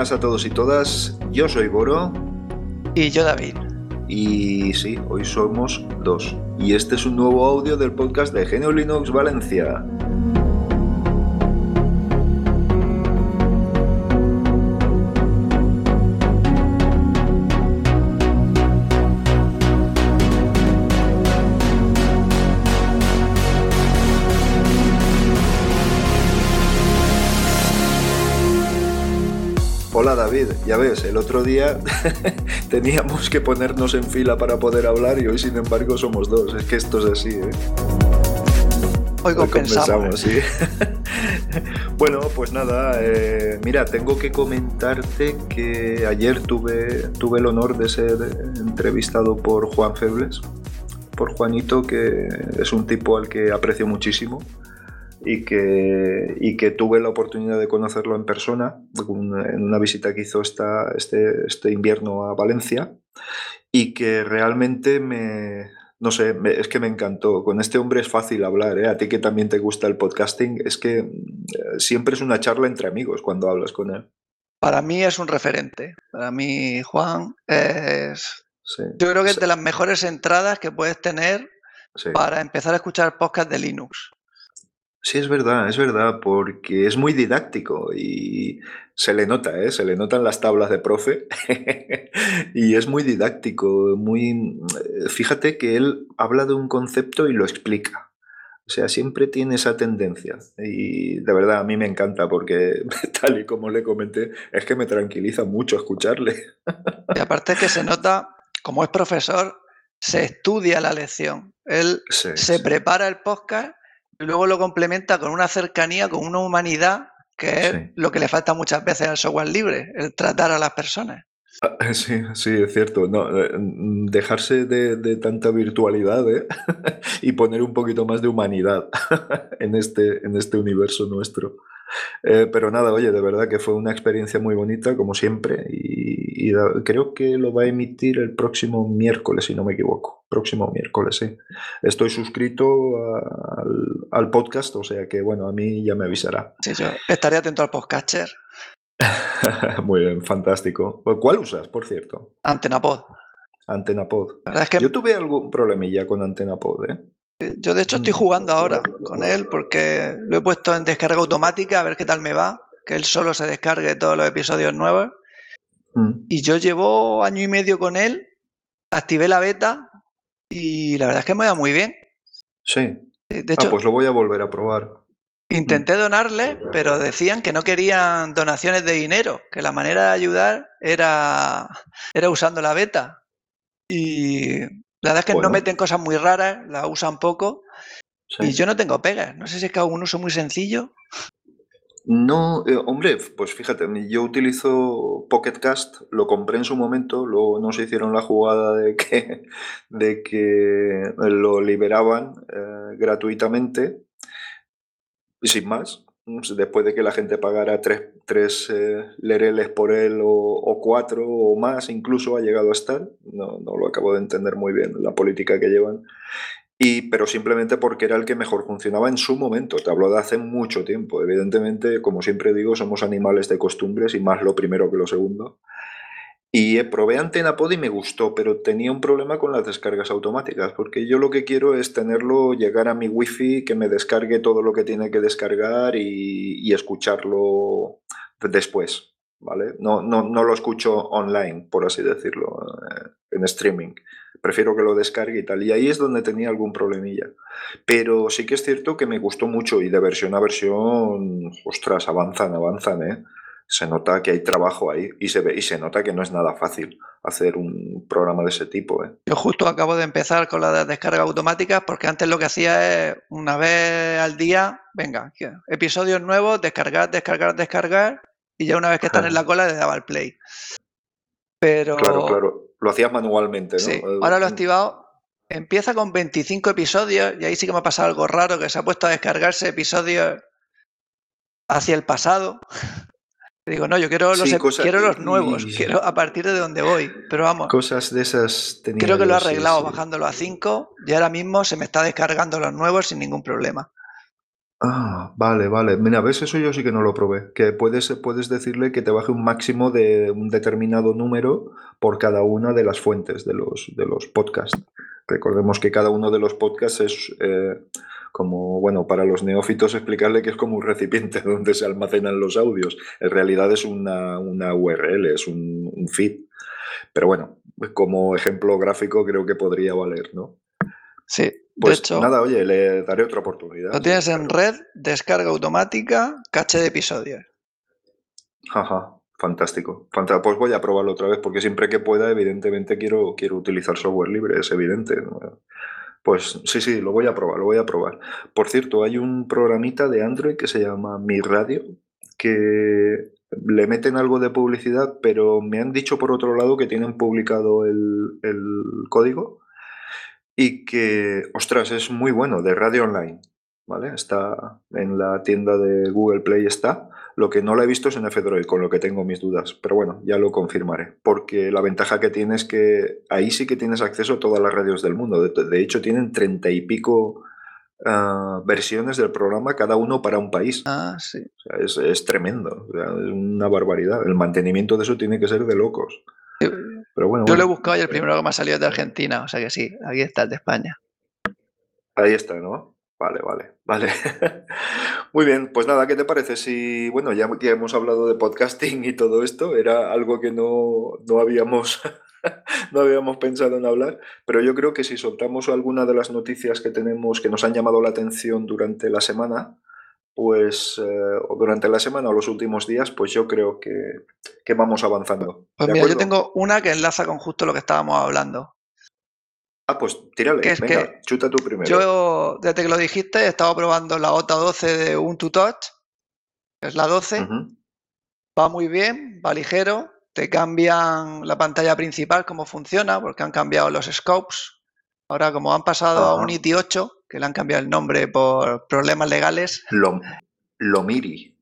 Buenas a todos y todas. Yo soy Boro. Y yo David. Y sí, hoy somos dos. Y este es un nuevo audio del podcast de Genio Linux Valencia. Hola David, ya ves, el otro día teníamos que ponernos en fila para poder hablar y hoy sin embargo somos dos. Es que esto es así, ¿eh? Hoy compensamos. sí. bueno, pues nada, eh, mira, tengo que comentarte que ayer tuve, tuve el honor de ser entrevistado por Juan Febles, por Juanito, que es un tipo al que aprecio muchísimo y que, y que tuve la oportunidad de conocerlo en persona en una visita que hizo esta, este, este invierno a Valencia y que realmente me, no sé, es que me encantó. Con este hombre es fácil hablar, ¿eh? A ti que también te gusta el podcasting, es que eh, siempre es una charla entre amigos cuando hablas con él. Para mí es un referente. Para mí, Juan, es... Yo creo que es de las mejores entradas que puedes tener para empezar a escuchar podcast de Linux. Sí, es verdad, es verdad, porque es muy didáctico y se le nota, ¿eh? se le notan las tablas de profe y es muy didáctico, muy... Eh, fíjate que él habla de un concepto y lo explica. O sea, siempre tiene esa tendencia y de verdad a mí me encanta porque tal y como le comenté, es que me tranquiliza mucho escucharle. Y aparte que se nota, como es profesor, se estudia la lección. Él se prepara el podcast luego lo complementa con una cercanía, con una humanidad, que es lo que le falta muchas veces al software libre, el tratar a las personas. Ah, sí, sí, es cierto. No, eh, mm, dejarse de, tanta virtualidad ¿eh? y poner un poquito más de humanidad en este, en este universo nuestro. Eh, pero nada, oye, de verdad que fue una experiencia muy bonita, como siempre, y, creo que lo va a emitir el próximo miércoles, si no me equivoco. Próximo miércoles, sí. Estoy suscrito al, podcast, o sea que, bueno, a mí ya me avisará. Sí, yo estaré atento al podcaster. muy bien, fantástico. ¿Cuál usas, por cierto? Antenapod. Antenapod. Yo tuve algún problemilla con Antenapod, ¿eh? Yo de hecho estoy jugando ahora con él porque lo he puesto en descarga automática a ver qué tal me va, que él solo se descargue todos los episodios nuevos. Mm. Y yo llevo año y medio con él, activé la beta y la verdad es que me va muy bien. Sí. De hecho, ah, pues lo voy a volver a probar. Intenté donarle, pero decían que no querían donaciones de dinero, que la manera de ayudar era, era usando la beta. Y la verdad es que no meten cosas muy raras, la usan poco. Y yo no tengo pegas. No sé si es que hago un uso muy sencillo. No, eh, hombre, pues fíjate, yo utilizo Pocket Cast, lo compré en su momento, luego no se hicieron la jugada de que, de que lo liberaban eh, gratuitamente y sin más después de que la gente pagara tres, tres eh, lereles por él o, cuatro o más, incluso ha llegado a estar. No, no, lo acabo de entender muy bien, la política que llevan. Y, pero simplemente porque era el que mejor funcionaba en su momento. Te hablo de hace mucho tiempo. Evidentemente, como siempre digo, somos animales de costumbres y más lo primero que lo segundo. Y probé AntenaPod y me gustó, pero tenía un problema con las descargas automáticas, porque yo lo que quiero es tenerlo, llegar a mi wifi, que me descargue todo lo que tiene que descargar y, escucharlo después, ¿vale? No, no, no, lo escucho online, por así decirlo, eh, en streaming. Prefiero que lo descargue y tal. Y ahí es donde tenía algún problemilla. Pero sí que es cierto que me gustó mucho y de versión a versión, ostras, avanzan, avanzan, ¿eh? se nota que hay trabajo ahí y se ve y se nota que no es nada fácil hacer un programa de ese tipo. ¿eh? Yo justo acabo de empezar con la descarga automática porque antes lo que hacía es una vez al día, venga, episodios nuevos, descargar, descargar, descargar y ya una vez que están en la cola le daba el play. Pero claro, claro, lo hacías manualmente, ¿no? Sí. Ahora lo he activado. Empieza con 25 episodios y ahí sí que me ha pasado algo raro que se ha puesto a descargarse episodios hacia el pasado. Digo, no, yo quiero los, quiero los nuevos, quiero a partir de donde voy. Pero vamos. Cosas de esas Creo que lo he arreglado bajándolo a 5 y ahora mismo se me está descargando los nuevos sin ningún problema. Ah, vale, vale. Mira, ves, eso yo sí que no lo probé. Que puedes, puedes decirle que te baje un máximo de un determinado número por cada una de las fuentes de los, de los podcasts. Recordemos que cada uno de los podcasts es eh, como, bueno, para los neófitos explicarle que es como un recipiente donde se almacenan los audios. En realidad es una, una URL, es un, un feed. Pero bueno, como ejemplo gráfico creo que podría valer, ¿no? Sí, Pues de hecho, nada, oye, le daré otra oportunidad. lo tienes en red, descarga automática, caché de episodios. Ajá, fantástico. Pues voy a probarlo otra vez porque siempre que pueda, evidentemente quiero, quiero utilizar software libre, es evidente. Pues sí, sí, lo voy a probar, lo voy a probar. Por cierto, hay un programita de Android que se llama Mi Radio, que le meten algo de publicidad, pero me han dicho por otro lado que tienen publicado el, el código y que, ostras, es muy bueno, de radio online, ¿vale? Está en la tienda de Google Play, está. Lo que no la he visto es en F-Droid, con lo que tengo mis dudas, pero bueno, ya lo confirmaré, porque la ventaja que tiene es que ahí sí que tienes acceso a todas las radios del mundo. De, de hecho, tienen treinta y pico ah, versiones del programa, cada uno para un país. Ah, sí. O sea, es, es tremendo, o sea, es una barbaridad. El mantenimiento de eso tiene que ser de locos. Pero bueno, Yo lo he buscado y el primero que me ha salido es de Argentina, o sea que sí, aquí está el de España. Ahí está, ¿no? Vale, vale, vale. Muy bien, pues nada, ¿qué te parece si, bueno, ya que hemos hablado de podcasting y todo esto, era algo que no, no habíamos, no habíamos pensado en hablar, pero yo creo que si soltamos alguna de las noticias que tenemos que nos han llamado la atención durante la semana, pues, eh, durante la semana o los últimos días, pues yo creo que, que vamos avanzando. Pues ¿De mira, yo tengo una que enlaza con justo lo que estábamos hablando. Ah, pues tírale, Que es venga, que chuta tú primero. Yo, desde que lo dijiste, he estado probando la OTA 12 de Ubuntu Touch, que es la 12. Ujú. Va muy bien, va ligero. Te cambian la pantalla principal, cómo funciona, porque han cambiado los scopes. Ahora, como han pasado a Ajá. Unity 8, que le han cambiado el nombre por problemas legales, Lo, lo miri.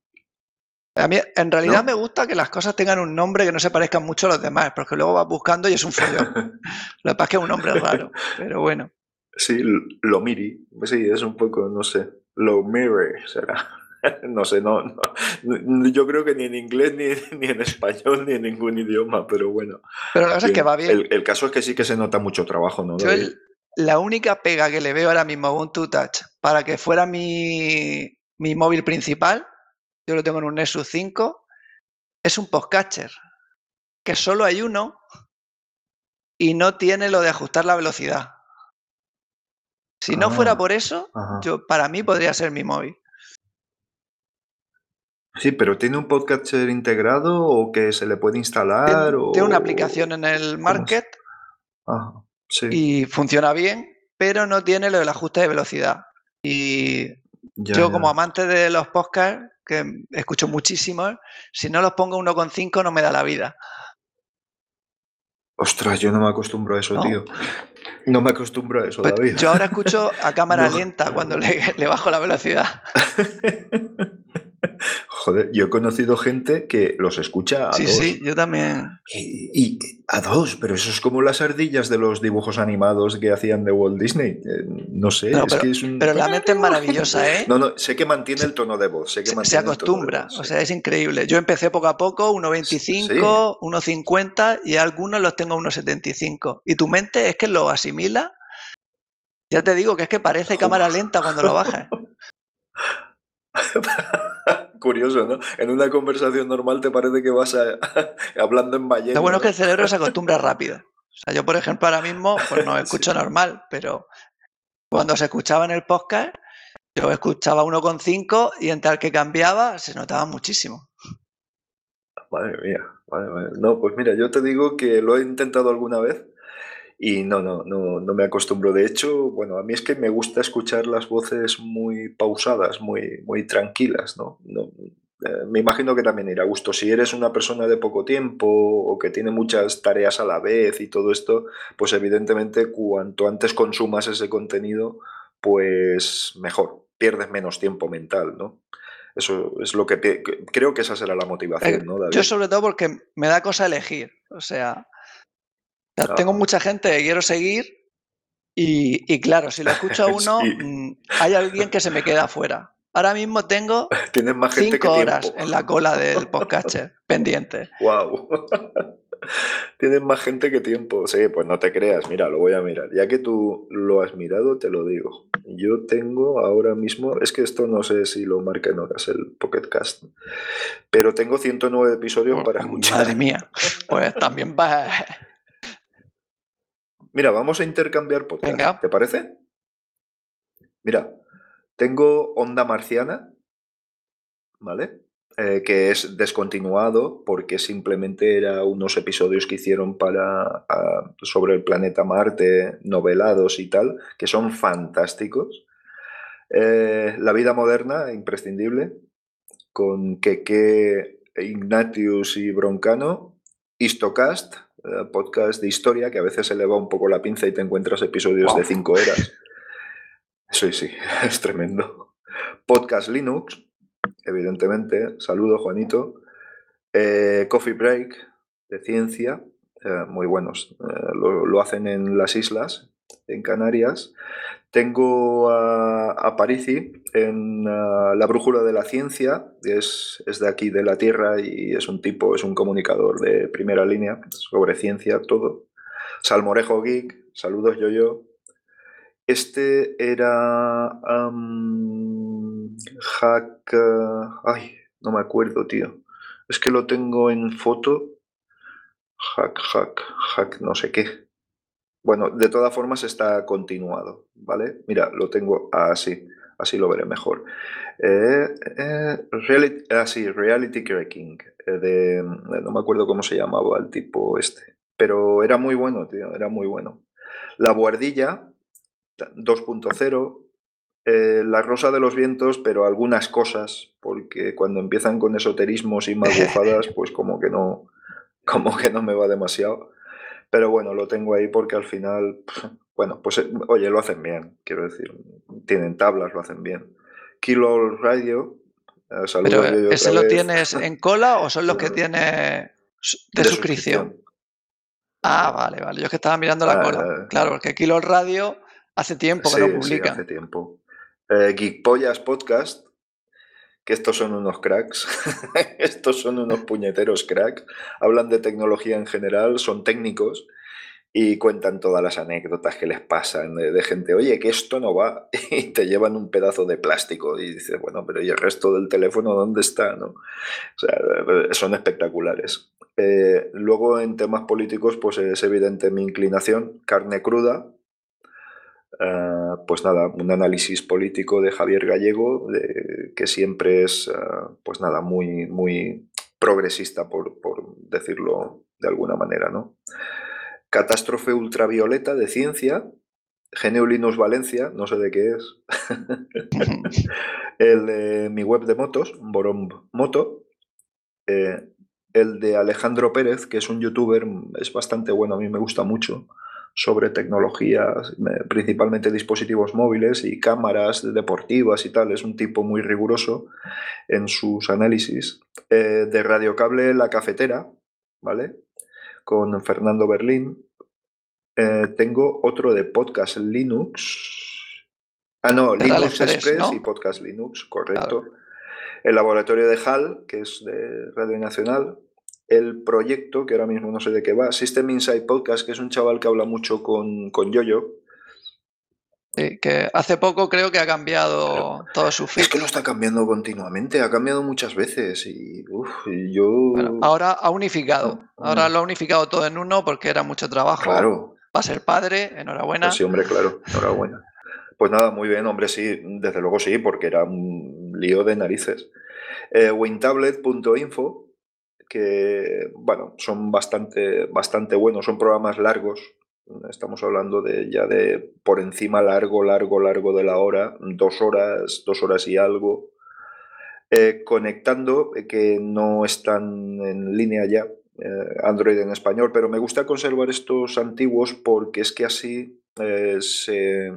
a mí en realidad ¿No? me gusta que las cosas tengan un nombre que no se parezcan mucho a los demás, porque luego vas buscando y es un follón. Lo que pasa es que es un nombre raro, pero bueno. Sí, lo miri. Sí, es un poco, no sé. Lo mire será. No sé, no, no, Yo creo que ni en inglés, ni, ni en español, ni en ningún idioma, pero bueno. Pero la cosa es que Bien. va bien. El, el caso es que sí que se nota mucho trabajo, ¿no? Yo el- la única pega que le veo ahora mismo a Ubuntu Touch para que fuera mi, mi móvil principal, yo lo tengo en un Nexus 5, es un podcatcher, que solo hay uno y no tiene lo de ajustar la velocidad. Si no fuera Ah, por eso, ajá. yo para mí podría ser mi móvil. Sí, pero ¿tiene un podcatcher integrado o que se le puede Tiene, instalar? tiene una O... aplicación en el. Market Ajá, sí, y funciona bien, pero no tiene lo del ajuste de velocidad. Y ya, Yo como amante de los podcasts, que escucho muchísimos, si no los pongo 1,5 no me da la vida, Ostras, yo no me acostumbro a eso, ¿no? tío. No me acostumbro a eso, Pues David. yo ahora escucho a cámara No. lenta cuando le, le bajo la velocidad. Joder, yo he conocido gente que los escucha a Sí, dos. sí, yo también. Y, y- a dos, pero eso es como las ardillas de los dibujos animados que hacían de Walt Disney. Eh, no sé, No, es pero, que es un... pero la mente es maravillosa, ¿eh? No, no, sé que mantiene el tono de voz, sé que se- se acostumbra, voz, o sí. sea, es increíble. Yo empecé poco a poco, Sí, 1,25, 1,50 y algunos los tengo a 1,75. Y tu mente es que lo asimila. Ya te digo que es que parece cámara lenta cuando lo bajas. Curioso, ¿no? En una conversación normal te parece que vas a- hablando en Lo balleno, bueno es que el cerebro se acostumbra rápido. O sea, yo, por ejemplo, ahora mismo, pues no Sí. escucho normal, pero cuando se escuchaba en el podcast, yo escuchaba 1,5 y entre el que cambiaba se notaba muchísimo. Madre mía, madre mía. No, pues mira, yo te digo que lo he intentado alguna vez y no, no, no, no me acostumbro. De hecho, bueno, a mí es que me gusta escuchar las voces muy pausadas, muy, muy tranquilas, ¿no? No, eh, me imagino que también irá a gusto. Si eres una persona de poco tiempo o que tiene muchas tareas a la vez y todo esto, pues evidentemente cuanto antes consumas ese contenido, pues mejor, pierdes menos tiempo mental, ¿no? Eso es lo que creo que esa será la Eh, motivación, ¿no, Yo sobre todo porque me da cosa elegir. O sea, tengo mucha gente que quiero seguir y, y claro, si lo escucho a uno, Sí. mm, hay alguien que se me queda afuera. Ahora mismo tengo Tienes más gente cinco que horas en la cola del podcast pendiente. Wow. Tienes más gente que tiempo. Sí, pues no te creas, mira, lo voy a mirar. Ya que tú lo has mirado, te lo digo. Yo tengo ahora mismo, es que esto no sé si lo marca en horas el Pocket Cast, pero tengo 109 episodios para escuchar. Madre mía. Pues también va. Mira, vamos a intercambiar podcast. Venga. ¿Te parece? Mira, tengo Onda Marciana, ¿vale? Eh, que es descontinuado porque simplemente era unos episodios que hicieron para a- sobre el planeta Marte, novelados y tal, que son fantásticos. Eh, La vida moderna, imprescindible, con Keke, Ignatius y Broncano. Histocast, podcast de historia, que a veces se le va un poco la pinza y te encuentras episodios de cinco horas. Sí, sí, es tremendo. Podcast Linux, evidentemente. Saludo, Juanito. Eh, Coffee Break, de ciencia, eh, muy buenos. Eh, lo, lo hacen en las islas, en Canarias. Tengo a, a Parisi en ah, La Brújula de la Ciencia, es, es de aquí, de la Tierra, y es un tipo, es un comunicador de primera línea sobre ciencia, todo. Salmorejo Geek, saludos yo-yo. Este era Hack. ah, ay, no me acuerdo, tío. Es que lo tengo en foto. Hack, hack, hack, no sé qué. Bueno, de todas formas está continuado, ¿vale? Mira, lo tengo así, así lo veré mejor. Eh, eh, reality, ah, sí, Reality Cracking, eh, de, no me acuerdo cómo se llamaba el tipo este, pero era muy bueno, tío, era muy bueno. La Buhardilla 2.0, eh, La Rosa de los Vientos, pero algunas cosas, porque cuando empiezan con esoterismos y magufadas, pues como que no, como que no me va demasiado. Pero bueno, lo tengo ahí porque al final, bueno, pues eh, oye, lo hacen bien, quiero decir, tienen tablas, lo hacen bien. Kilo Radio, eh, saludos Pero ¿ese lo vez. tienes en cola o son los que Eh, tiene de, suscripción? Ah, vale, vale. Yo es que estaba mirando la Ah, cola. Claro, porque Kilo Radio hace tiempo que Sí, no sí, publican. hace tiempo. Eh, Geekpollas Podcast, que estos son unos cracks. estos son unos puñeteros cracks. Hablan de tecnología en general, son técnicos y cuentan todas las anécdotas que les pasan de, gente, oye, que esto no va, y te llevan un pedazo de plástico y dices, bueno, pero ¿y el resto del teléfono dónde está? ¿no? O sea, son espectaculares. Eh, luego en temas políticos, pues es evidente mi inclinación, carne cruda, Uh, pues nada, un análisis político de Javier Gallego, de, que siempre es, uh, pues nada, muy, muy progresista, por, por, decirlo de alguna manera, ¿no? Catástrofe ultravioleta de ciencia, Geneulinus Valencia, no sé de qué es. el de mi web de motos, Boromb Moto. Eh, el de Alejandro Pérez, que es un youtuber, es bastante bueno, a mí me gusta mucho sobre tecnologías, principalmente dispositivos móviles y cámaras deportivas y tal. Es un tipo muy riguroso en sus análisis. Eh, de Radiocable La Cafetera, ¿vale? Con Fernando Berlín. Eh, tengo otro de Podcast Linux. Ah, no, Linux Express, Express ¿no? y Podcast Linux, correcto. El laboratorio de HAL, que es de Radio Nacional, el proyecto, que ahora mismo no sé de qué va, System Inside Podcast, que es un chaval que habla mucho con, con Yoyo. Sí, que hace poco creo que ha cambiado todo su feed. Es que lo está cambiando continuamente, ha cambiado muchas veces y, uf, y yo... Bueno, ahora ha unificado, ahora lo ha unificado todo en uno porque era mucho trabajo. Claro. Va a ser padre, enhorabuena. Pues sí, hombre, claro, enhorabuena. Pues nada, muy bien, hombre, sí, desde luego sí, porque era un lío de narices. Eh, wintablet.info, que, bueno, son bastante, bastante buenos, son programas largos, estamos hablando de ya de por encima largo, largo, largo de la hora, dos horas, dos horas y algo, eh, conectando, eh, que no están en línea ya, eh, Android en español, pero me gusta conservar estos antiguos porque es que así se...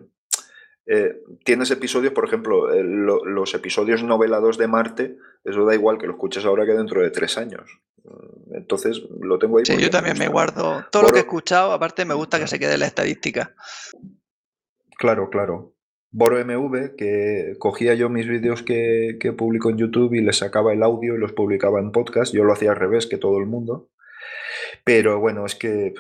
Eh, tienes episodios, por ejemplo, eh, lo, los episodios novelados de Marte, eso da igual que lo escuches ahora que dentro de tres años. Entonces lo tengo ahí. Sí, yo también me, me guardo todo lo que he escuchado, aparte me gusta que se quede la estadística. Claro, claro. Boro MV, que cogía yo mis vídeos que, que publico en YouTube y les sacaba el audio y los publicaba en podcast. Yo lo hacía al revés que todo el mundo. Pero bueno, es que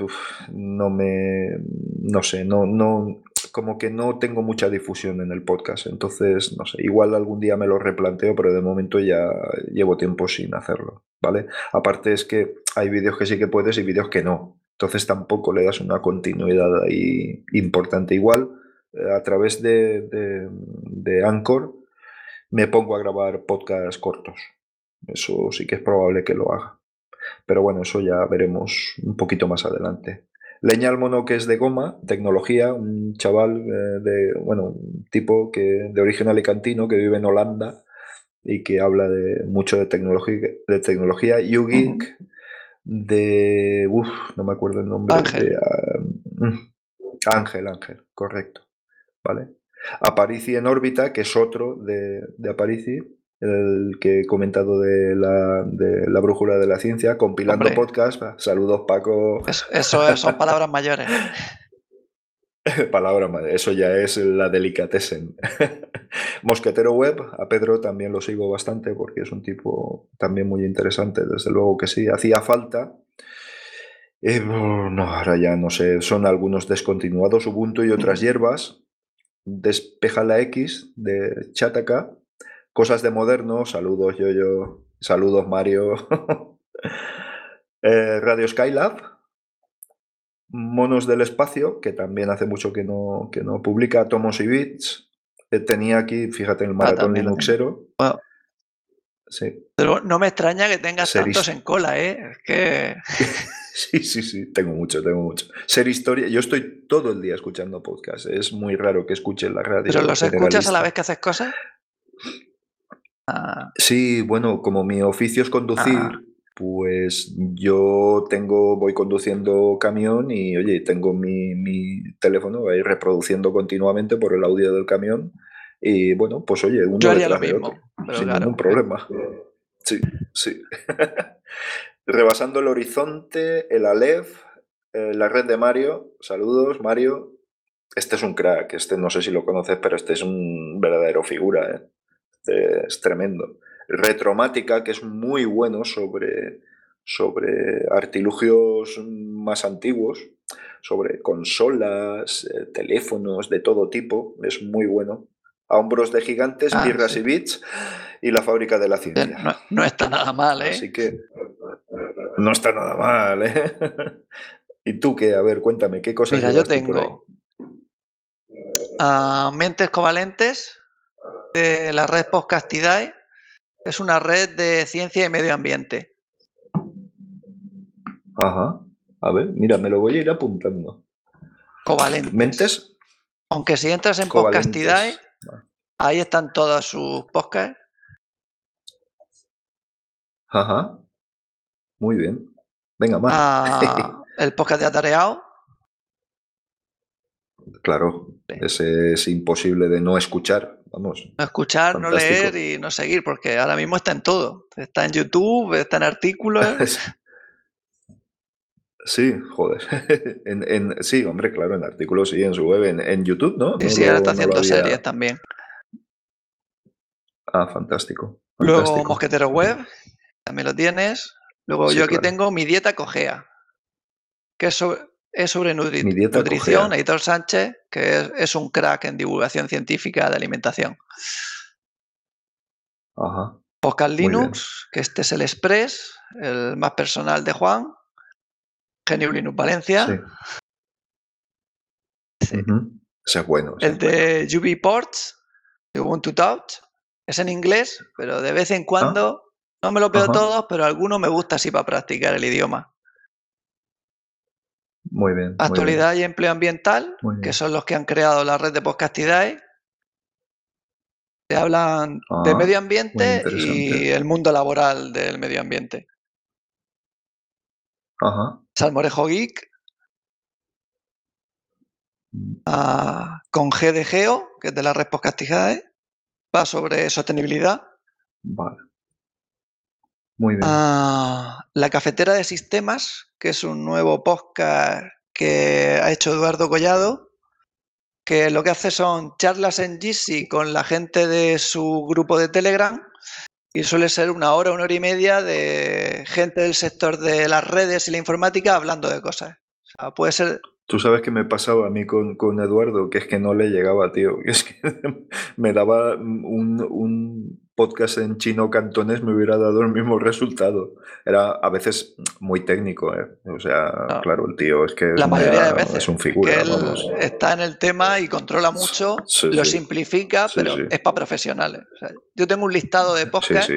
no me. No sé, no, no. Como que no tengo mucha difusión en el podcast. Entonces, no sé, igual algún día me lo replanteo, pero de momento ya llevo tiempo sin hacerlo. ¿Vale? Aparte es que hay vídeos que sí que puedes y vídeos que no. Entonces tampoco le das una continuidad ahí importante. Igual, eh, a través de, de, de Anchor, me pongo a grabar podcasts cortos. Eso sí que es probable que lo haga. Pero bueno, eso ya veremos un poquito más adelante. Leña mono que es de goma, tecnología, un chaval eh, de, bueno, un tipo que, de origen alicantino que vive en Holanda y que habla de mucho de tecnología, de tecnología. YouGeek, de, uff, no me acuerdo el nombre. Ángel. De, uh, Ángel, Ángel, correcto. ¿Vale? Aparici en órbita, que es otro de, de Aparici, el que he comentado de la, de la brújula de la ciencia, compilando Hombre. podcast. Saludos, Paco. Eso, eso es- son palabras mayores. Palabra madre, eso ya es la delicatessen. Mosquetero Web, a Pedro también lo sigo bastante porque es un tipo también muy interesante, desde luego que sí, hacía falta. Eh, no, ahora ya no sé, son algunos descontinuados, Ubuntu y otras hierbas. Despeja la X de Chataka. Cosas de moderno, saludos yo, yo, saludos Mario. Eh, Radio Skylab, Monos del Espacio, que también hace mucho que no, que no publica, Tomos y Bits. Eh, tenía aquí, fíjate, el maratón también lo Linuxero. Sí, pero no me extraña que tengas tantos en cola, ¿eh? Es que sí, sí, sí, tengo mucho, tengo mucho. Ser historia, yo estoy todo el día escuchando podcast, es muy raro que escuche la radio. ¿Pero los escuchas a la vez que haces cosas? Ah, Sí, bueno, como mi oficio es conducir, Ah. pues yo tengo, voy conduciendo camión y oye, tengo mi, mi teléfono ahí reproduciendo continuamente por el audio del camión. Y bueno, pues oye, uno yo haría lo mismo. otro, Pero sin claro, ningún problema. Sí, sí. Rebasando el horizonte, el Aleph, eh, la red de Mario. Saludos, Mario. Este es un crack, este no sé si lo conoces, pero este es un verdadero figura, ¿eh? Este es tremendo. Retromática, que es muy bueno sobre, sobre artilugios más antiguos, sobre consolas, eh, teléfonos de todo tipo, es muy bueno. A hombros de gigantes, Ah, birras sí. y bits y la fábrica de la ciencia. no, no está nada mal, ¿eh? Así que no está nada mal, ¿eh? ¿Y tú qué? A ver, cuéntame, ¿qué cosas Mira, yo tengo a Mentes Covalentes de la red Podcastidae. Es una red de ciencia y medio ambiente. Ajá. A ver, mira, me lo voy a ir apuntando. Covalentes. ¿Mentes? Aunque si entras en Covalentes. Podcastidae, ahí están todos sus podcasts. Ajá. Muy bien. Venga, más. Ah, el podcast de Atareado. Claro, ese es imposible de no escuchar. Vamos. No escuchar, no leer y no seguir, porque ahora mismo está en todo. Está en YouTube, está en artículos. Sí, joder. En, en- sí, hombre, claro, en artículos sí, en su web, en, en YouTube, ¿no? Y No sí, ahora está no haciendo había- series también. Ah, fantástico. Luego fantástico. Mosquetero Web, también lo tienes. Luego Sí, yo aquí claro. tengo mi dieta cojea, que es sobre, es sobre nutri- nutrición. Editor Sánchez, que es, es un crack en divulgación científica de alimentación. Ajá. Podcast. Linux, que este es el Express, el más personal de Juan. Genio Linux Valencia. Sí. Sí. Ese es bueno. ese El es bueno. de UB Ports, de Ubuntu Touch. Es en inglés, pero de vez en cuando, no me lo veo Ah. Ajá. todos, pero alguno me gusta así para practicar el idioma. Muy bien. muy bien. Actualidad y empleo ambiental, que son los que han creado la red de Podcastidae. Se hablan de Ah, medio ambiente y el mundo laboral del medio ambiente. Ajá. Salmorejo Geek, ah, con G de Geo, que es de la red Podcastidae, va sobre sostenibilidad. Vale. Muy bien. Ah, la cafetera de sistemas, que es un nuevo podcast que ha hecho Eduardo Collado, que lo que hace son charlas en GC con la gente de su grupo de Telegram y suele ser una hora, una hora y media de gente del sector de las redes y la informática hablando de cosas. O sea, puede ser Tú sabes que me pasaba a mí con, con Eduardo, que es que no le llegaba, tío. Es que me daba un, un podcast en chino cantonés, me hubiera dado el mismo resultado. Era a veces muy técnico, ¿eh? O sea, No. claro, el tío es que la mayoría de veces es un figura, él vamos. está en el tema y controla mucho, Sí, lo sí. simplifica, Sí, pero es para profesionales. O sea, yo tengo un listado de podcasts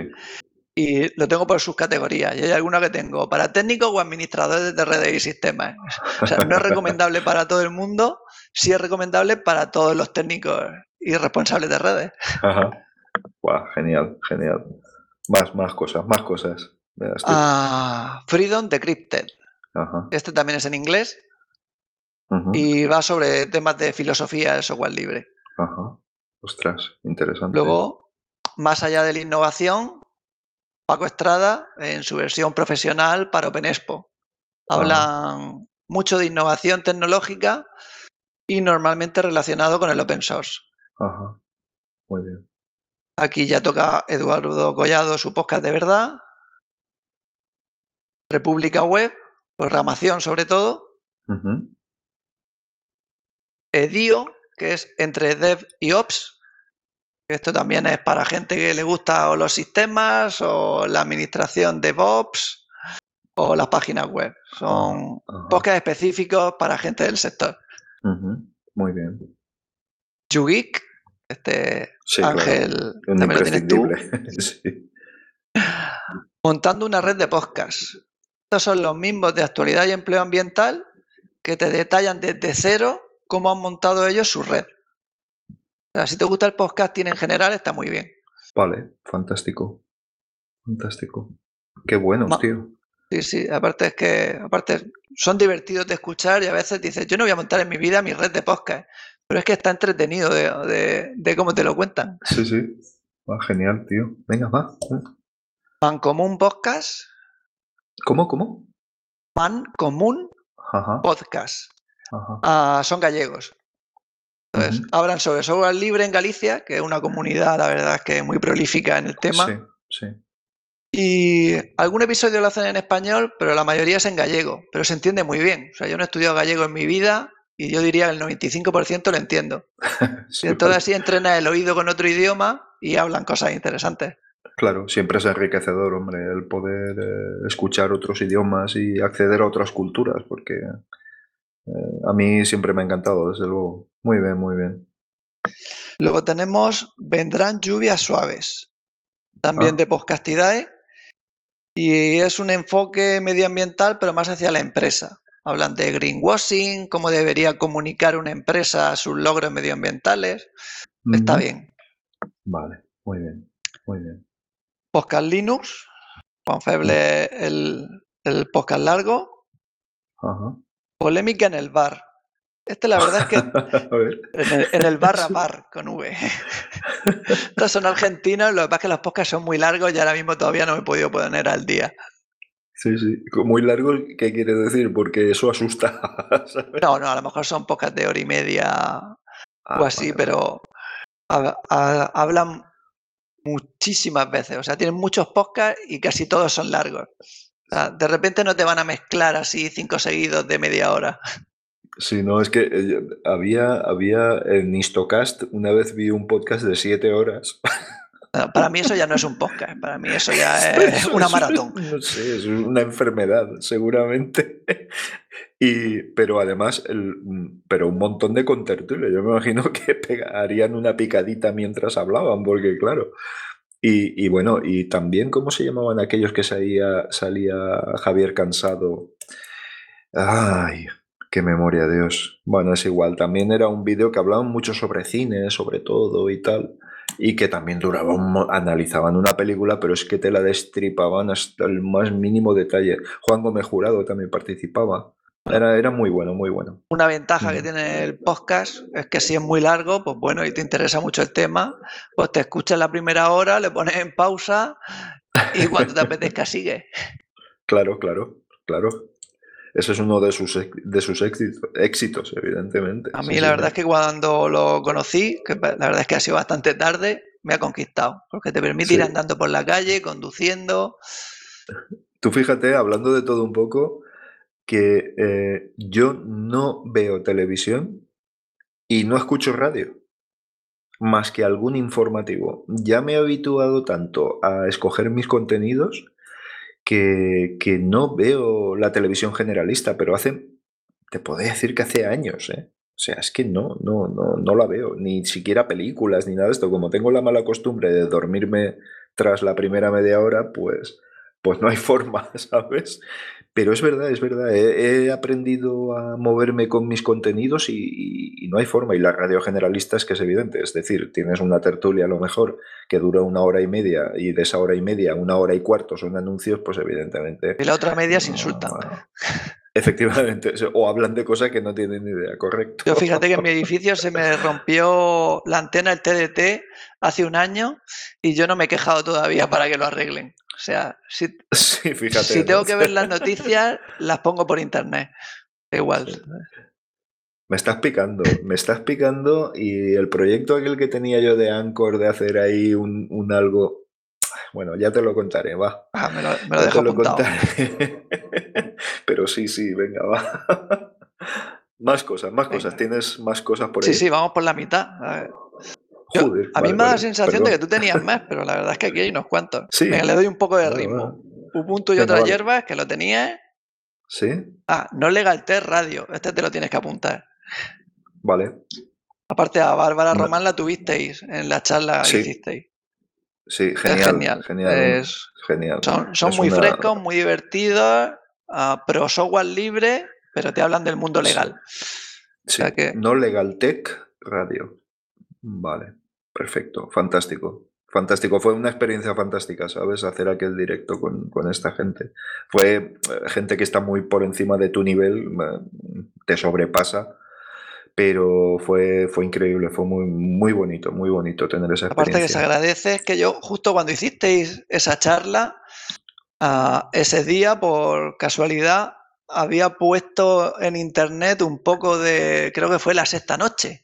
y lo tengo por sus categorías. Y hay algunos que tengo para técnicos o administradores de redes y sistemas. O sea, no es recomendable para todo el mundo, sí es recomendable para todos los técnicos y responsables de redes. Ajá. Genial, genial. Más, más cosas, más cosas. Ah, Freedom Decrypted. Ajá. Este también es en inglés y va sobre temas de filosofía del software libre. Ajá. Ostras, interesante. Luego, más allá de la innovación, Paco Estrada en su versión profesional para OpenExpo. Hablan mucho de innovación tecnológica y normalmente relacionado con el open source. Ajá. Muy bien. Aquí ya toca Eduardo Collado su podcast de verdad. República Web, programación sobre todo. Edio, que es entre Dev y Ops. Esto también es para gente que le gusta o los sistemas o la administración de DevOps o las páginas web. Son ajá. podcasts específicos para gente del sector. Muy bien. YouGeek, este Sí, claro. Ángel, Un también lo tienes tú. Sí. Montando una red de podcasts. Estos son los mismos de actualidad y empleo ambiental que te detallan desde cero cómo han montado ellos su red. O sea, si te gusta el podcasting en general, está muy bien. Vale, fantástico. Fantástico. Qué buenos, Ma- tío. Sí, sí, aparte es que aparte son divertidos de escuchar y a veces dices, yo no voy a montar en mi vida mi red de podcast, pero es que está entretenido de, de- de cómo te lo cuentan. Sí, sí. Va, genial, tío. Venga, va. Mancomún Podcast, ¿Cómo, cómo? Mancomún Ajá, Podcast. ajá. Ah, son gallegos. Entonces, hablan sobre software libre en Galicia, que es una comunidad, la verdad, es que muy prolífica en el tema. Sí, sí. Y algún episodio lo hacen en español, pero la mayoría es en gallego, pero se entiende muy bien. O sea, yo no he estudiado gallego en mi vida y yo diría que el 95% lo entiendo. Sí, Y entonces así entrena el oído con otro idioma y hablan cosas interesantes. Claro, siempre es enriquecedor, hombre, el poder eh, escuchar otros idiomas y acceder a otras culturas, porque eh, a mí siempre me ha encantado, desde luego. Muy bien, muy bien. Luego tenemos Vendrán lluvias suaves, también Ah. de Podcastidae, y es un enfoque medioambiental, pero más hacia la empresa. Hablan de greenwashing, cómo debería comunicar una empresa sus logros medioambientales. Está bien. Vale, muy bien, muy bien. Podcast Linux, Juan Feble, el, el podcast largo. Ajá. Polémica en el bar. Este, la verdad es que A en el, en el barra bar con V. Estos son argentinos, lo que pasa es que los podcasts son muy largos y ahora mismo todavía no me he podido poner al día. Sí, sí. Muy largo, ¿qué quiere decir? Porque eso asusta. ¿sabes? No, no, a lo mejor son podcasts de hora y media Ah, o así, vale, pero ha- ha- hablan muchísimas veces. O sea, tienen muchos podcasts y casi todos son largos. O sea, de repente no te van a mezclar así cinco seguidos de media hora. Sí, no, es que eh, había, había en Istocast, una vez vi un podcast de siete horas. Para mí eso ya no es un podcast, para mí eso ya es una maratón. No sé, es una enfermedad, seguramente. Y, pero además, el, pero un montón de contertulios. Yo me imagino que harían una picadita mientras hablaban, porque claro. Y, y bueno, y también, ¿cómo se llamaban aquellos que salía, salía Javier Cansado? Ay, qué memoria, Dios. Bueno, es igual. También era un vídeo que hablaban mucho sobre cine, sobre todo y tal. Y que también duraba un analizaban una película, pero es que te la destripaban hasta el más mínimo detalle. Juan Gómez Jurado también participaba. Era, era muy bueno, muy bueno. Una ventaja que Mm. tiene el podcast es que si es muy largo, pues bueno, y te interesa mucho el tema, pues te escuchas la primera hora, le pones en pausa y cuando te apetezca sigue. Claro, claro, claro. Ese es uno de sus, de sus éxitos, evidentemente. A mí la verdad es que cuando lo conocí, que la verdad es que ha sido bastante tarde, me ha conquistado, porque te permite ir andando por la calle, conduciendo. Tú fíjate, hablando de todo un poco, que eh, yo no veo televisión y no escucho radio, más que algún informativo. Ya me he habituado tanto a escoger mis contenidos que, que no veo la televisión generalista, pero hace, te podría decir que hace años, ¿eh? O sea, es que no, no, no, no la veo, ni siquiera películas ni nada de esto. Como tengo la mala costumbre de dormirme tras la primera media hora, pues, pues no hay forma, ¿sabes? Pero es verdad, es verdad, he, aprendido a moverme con mis contenidos y, no hay forma. Y la radio generalista es que es evidente, es decir, tienes una tertulia a lo mejor que dura una hora y media y de esa hora y media, una hora y cuarto son anuncios, pues evidentemente... Y la otra media se insulta. Efectivamente, o hablan de cosas que no tienen ni idea, correcto. Yo fíjate que en mi edificio se me rompió la antena, el TDT, hace un año y yo no me he quejado todavía para que lo arreglen. O sea, si, si tengo que ver las noticias, las pongo por internet. Igual. Me estás picando, me estás picando y el proyecto aquel que tenía yo de Anchor de hacer ahí un, algo, bueno, ya te lo contaré, va. Ah, me lo, me lo dejo apuntado. Pero sí, sí, venga, va. Más cosas, más cosas. ¿Tienes más cosas por ahí? Sí, sí, vamos por la mitad. A a mí me da la sensación de que tú tenías más, pero la verdad es que aquí hay unos cuantos. Sí. le doy un poco de ritmo. Un punto y otra hierba hierbas que lo tenías. Sí. Ah, no legal test radio. Este te lo tienes que apuntar. Vale. Aparte, a Bárbara Román la tuvisteis en la charla que hicisteis. Sí, genial. genial. genial. Son, muy frescos, muy divertidos, uh, pero software libre, pero te hablan del mundo legal. Sí. No Legal Tech Radio. Vale. Perfecto, fantástico. Fantástico, fue una experiencia fantástica, ¿sabes? Hacer aquel directo con, esta gente. Fue eh, gente que está muy por encima de tu nivel, te sobrepasa, pero fue, fue increíble, fue muy, muy bonito, muy bonito tener esa experiencia. Aparte que se agradece, es que yo justo cuando hicisteis esa charla, ah, ese día, por casualidad, había puesto en internet un poco de, creo que fue la sexta noche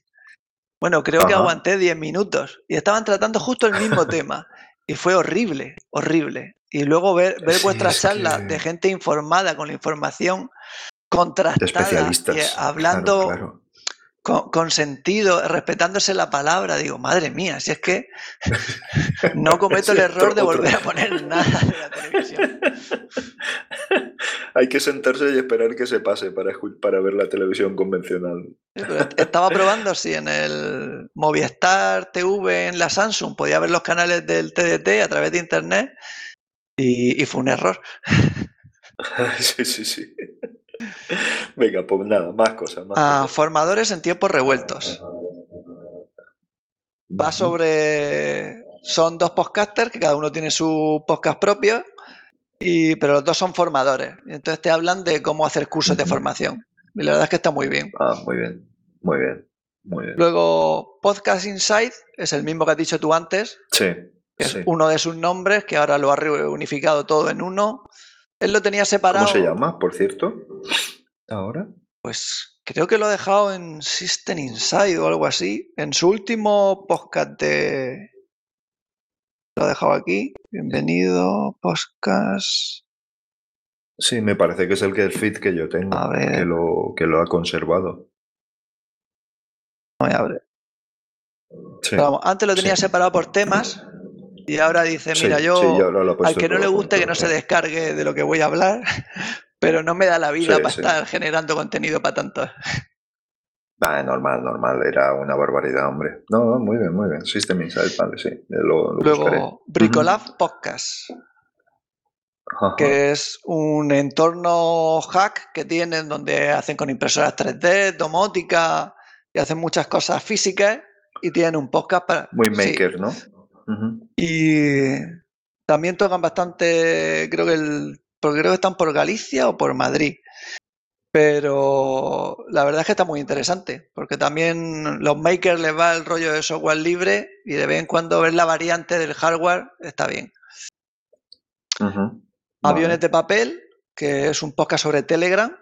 bueno, creo que aguanté 10 minutos y estaban tratando justo el mismo tema y fue horrible, horrible. Y luego ver, ver vuestras charlas de gente informada con la información contrastada, y hablando con, sentido, respetándose la palabra, digo, madre mía, si es que no cometo el error de volver a poner nada de la televisión. Hay que sentarse y esperar que se pase para, para ver la televisión convencional. estaba probando si en el Movistar TV en la Samsung podía ver los canales del TDT a través de internet y, fue un error. sí, sí, sí. Venga, pues nada, más cosas. Más Formadores en tiempos revueltos. Va sobre. Son dos podcasters que cada uno tiene su podcast propio, y, pero los dos son formadores. Entonces te hablan de cómo hacer cursos de formación. Y la verdad es que está muy bien. Ah, muy bien, muy bien, muy bien. Luego, Podcast Insight es el mismo que has dicho tú antes. Sí. Es uno de sus nombres, que ahora lo ha reunificado todo en uno. Él lo tenía separado. ¿Cómo se llama, por cierto? Ahora. Pues creo que lo ha dejado en System Inside o algo así. En su último podcast de. Lo ha dejado aquí. Bienvenido, podcast. Sí, me parece que es el que el feed que yo tengo. A ver. Que lo, que lo ha conservado. Voy a ver. antes lo tenía separado por temas y ahora dice, mira, yo, al que no le guste que no se descargue de lo que voy a hablar, pero no me da la vida para estar generando contenido para tanto. normal, normal, era una barbaridad, hombre. No, muy bien, muy bien. System Insight, vale, sí. Luego, Bricolab Podcast, que es un entorno hack que tienen donde hacen con impresoras 3D, domótica y hacen muchas cosas físicas y tienen un podcast para... Muy maker, ¿no? Y también tocan bastante, creo que el, porque creo que están por Galicia o por Madrid. Pero la verdad es que está muy interesante, porque también los makers les va el rollo de software libre y de vez en cuando ver la variante del hardware está bien. Aviones de papel, que es un podcast sobre Telegram,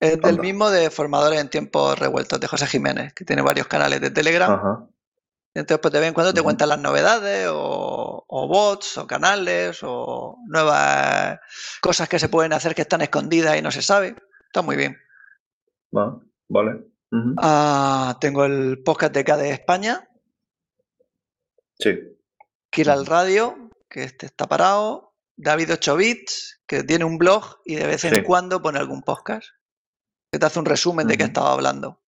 Es del mismo de Formadores en Tiempos Revueltos, de José Jiménez, que tiene varios canales de Telegram. Entonces, pues de vez en cuando te cuentan las novedades o, bots o canales o nuevas cosas que se pueden hacer que están escondidas y no se sabe. Está muy bien. vale. Ah, tengo el podcast de KD España. Sí. Kiral Radio, que este está parado. David 8 bits, que tiene un blog y de vez en cuando pone algún podcast. Que te hace un resumen de qué estaba hablando.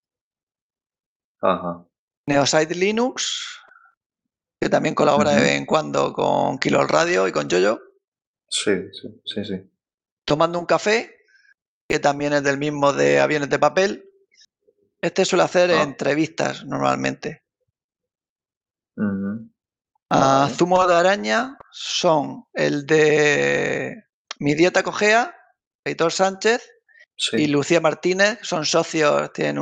Ajá. Neosite Linux, que también colabora de vez en cuando con Kilo Radio y con Jojo. Sí, sí, sí, sí. Tomando un café, que también es del mismo de aviones de papel. Este suele hacer ah. entrevistas normalmente. A Zumo de Araña son el de Mi Dieta Cogea, Heitor Sánchez y Lucía Martínez, son socios, tienen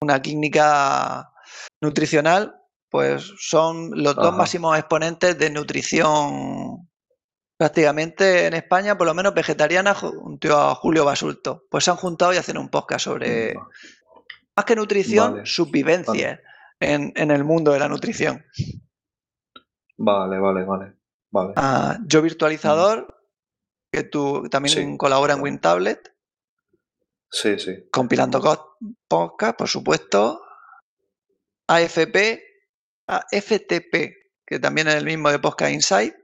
una clínica nutricional, pues son los dos máximos exponentes de nutrición prácticamente en España, por lo menos vegetariana, junto a Julio Basulto. Pues se han juntado y hacen un podcast sobre, más que nutrición, subvivencia En, el mundo de la nutrición. Vale, vale, vale. vale. Ah, yo virtualizador, que tú también colabora en WinTablet. Sí, sí. Compilando podcast, por supuesto. AFP, AFTP, que también es el mismo de Podcast Insight.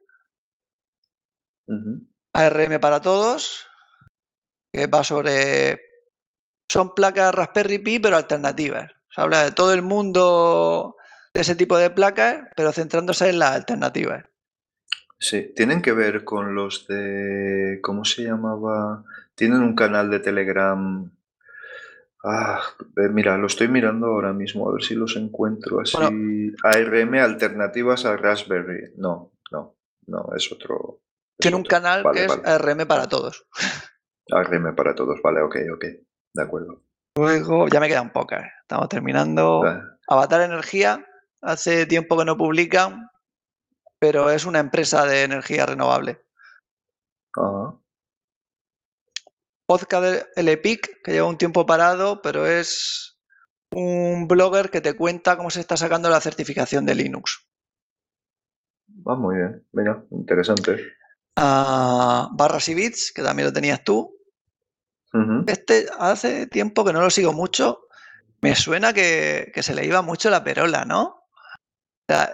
ARM para todos, que va sobre. Son placas Raspberry Pi, pero alternativas. Se habla de todo el mundo de ese tipo de placas, pero centrándose en las alternativas. Sí, tienen que ver con los de. ¿Cómo se llamaba? Tienen un canal de Telegram Ah, eh, mira, lo estoy mirando ahora mismo, a ver si los encuentro así. ARM alternativas a Raspberry. No, no, no, es otro. Tiene un canal que es ARM para todos. ARM para todos, vale, ok, ok. De acuerdo. Luego, ya me quedan pocas. Estamos terminando. Avatar Energía, hace tiempo que no publican, pero es una empresa de energía renovable. Ajá podcast El Epic, que lleva un tiempo parado, pero es un blogger que te cuenta cómo se está sacando la certificación de Linux. Va muy bien, mira, interesante. Ah, barras y bits, que también lo tenías tú. Este hace tiempo que no lo sigo mucho. Me suena que, que se le iba mucho la perola, ¿no?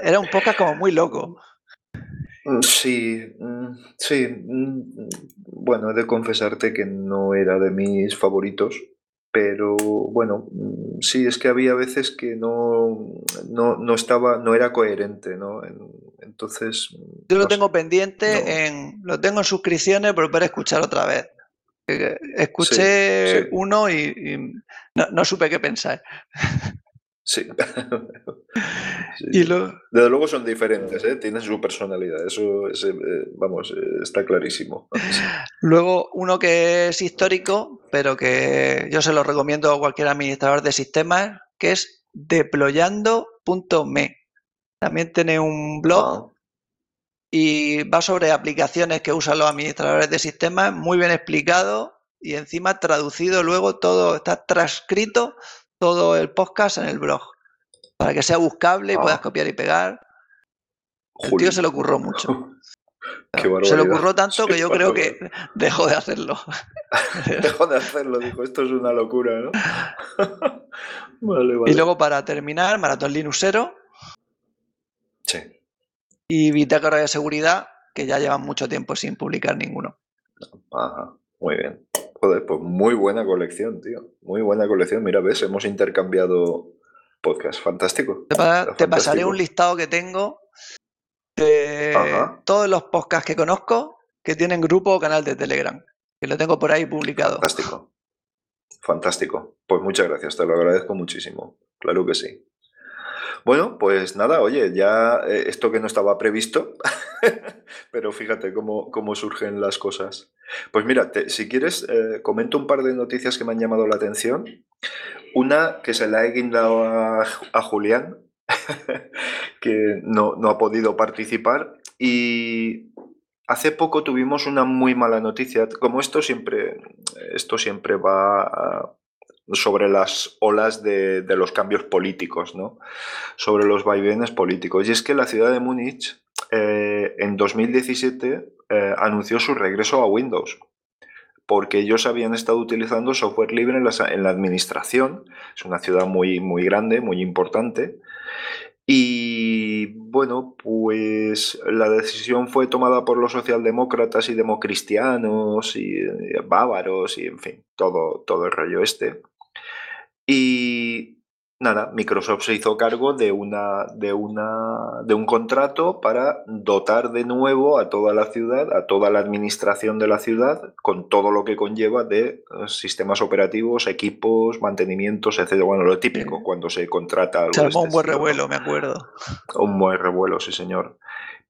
era un podcast como muy loco. Mm, sí, mm, sí. Mm, bueno, he de confesarte que no era de mis favoritos, pero bueno, sí, es que había veces que no, no, estaba, no era coherente, ¿no? Entonces. Yo lo tengo pendiente en. Lo tengo en suscripciones por poder escuchar otra vez. Eh, escuché uno y, no, supe qué pensar. Sí. Y lo... Desde luego son diferentes, ¿eh? tienen su personalidad, eso eh, vamos, eh, está clarísimo. Luego, uno que es histórico, pero que yo se lo recomiendo a cualquier administrador de sistemas, que es deployando.me. También tiene un blog ah. y va sobre aplicaciones que usan los administradores de sistemas, muy bien explicado y encima traducido luego todo, está transcrito todo el podcast en el blog para que sea buscable y puedas ah. copiar y pegar. El tío se le ocurrió mucho. se le ocurrió tanto que yo creo que dejó de hacerlo. dejó de hacerlo, dijo, esto es una locura, ¿no? Y luego para terminar, Maratón Linuxero. Sí. Y Bitácora de Seguridad, que ya llevan mucho tiempo sin publicar ninguno. Ajá, muy bien. Joder, pues muy buena colección, tío. Muy buena colección. Mira, ves, hemos intercambiado podcast. Fantástico. Te, pasaré un listado que tengo de todos los podcasts que conozco que tienen grupo o canal de Telegram. Que lo tengo por ahí publicado. Fantástico. Fantástico. Pues muchas gracias, te lo agradezco muchísimo. Claro que sí. Bueno, pues nada, oye, ya eh, esto que no estaba previsto, pero fíjate cómo, cómo, surgen las cosas. Pues mira, si quieres, eh, comento un par de noticias que me han llamado la atención. Una que se la he guindado a, Julián, que no, no, ha podido participar, y hace poco tuvimos una muy mala noticia. Como esto siempre, esto siempre va sobre las olas de, los cambios políticos, ¿no? Sobre los vaivenes políticos. Y es que la ciudad de Múnich eh, en 2017 eh, anunció su regreso a Windows porque ellos habían estado utilizando software libre en la, administración. Es una ciudad muy, muy grande, muy importante. Y bueno, pues la decisión fue tomada por los socialdemócratas y democristianos y, y bávaros y en fin, todo, todo el rollo este. Y nada, Microsoft se hizo cargo de, una, de, una, de un contrato para dotar de nuevo a toda la ciudad, a toda la administración de la ciudad, con todo lo que conlleva de eh, sistemas operativos, equipos, mantenimientos, etc. Bueno, lo típico cuando se contrata algo. Se este un buen revuelo, me acuerdo. Un buen revuelo, sí, señor.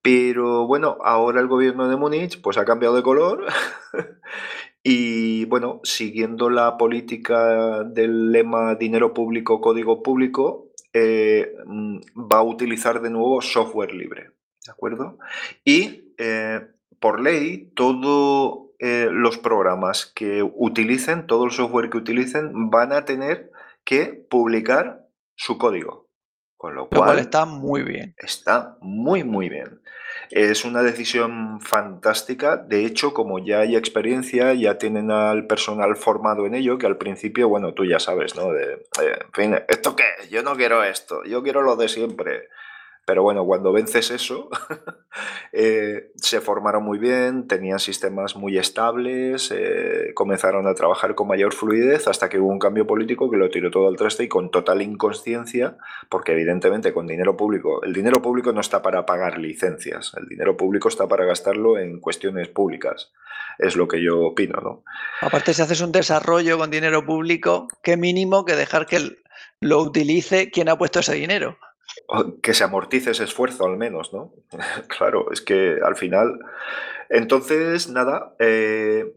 Pero bueno, ahora el gobierno de Múnich pues ha cambiado de color Y bueno, siguiendo la política del lema dinero público, código público, eh, mm, va a utilizar de nuevo software libre. ¿De acuerdo? Y eh, por ley, todos eh, los programas que utilicen, todo el software que utilicen, van a tener que publicar su código. Con lo cual, está muy bien. Está muy, muy bien. Es una decisión fantástica. De hecho, como ya hay experiencia, ya tienen al personal formado en ello, que al principio, bueno, tú ya sabes, ¿no? De, eh, en fin, ¿esto qué? Yo no quiero esto, yo quiero lo de siempre. Pero bueno, cuando vences eso, eh, se formaron muy bien, tenían sistemas muy estables, eh, comenzaron a trabajar con mayor fluidez hasta que hubo un cambio político que lo tiró todo al traste y con total inconsciencia, porque evidentemente con dinero público, el dinero público no está para pagar licencias, el dinero público está para gastarlo en cuestiones públicas, es lo que yo opino, ¿no? Aparte, si haces un desarrollo con dinero público, qué mínimo que dejar que lo utilice quien ha puesto ese dinero que se amortice ese esfuerzo al menos, ¿no? claro, es que al final... Entonces, nada, eh,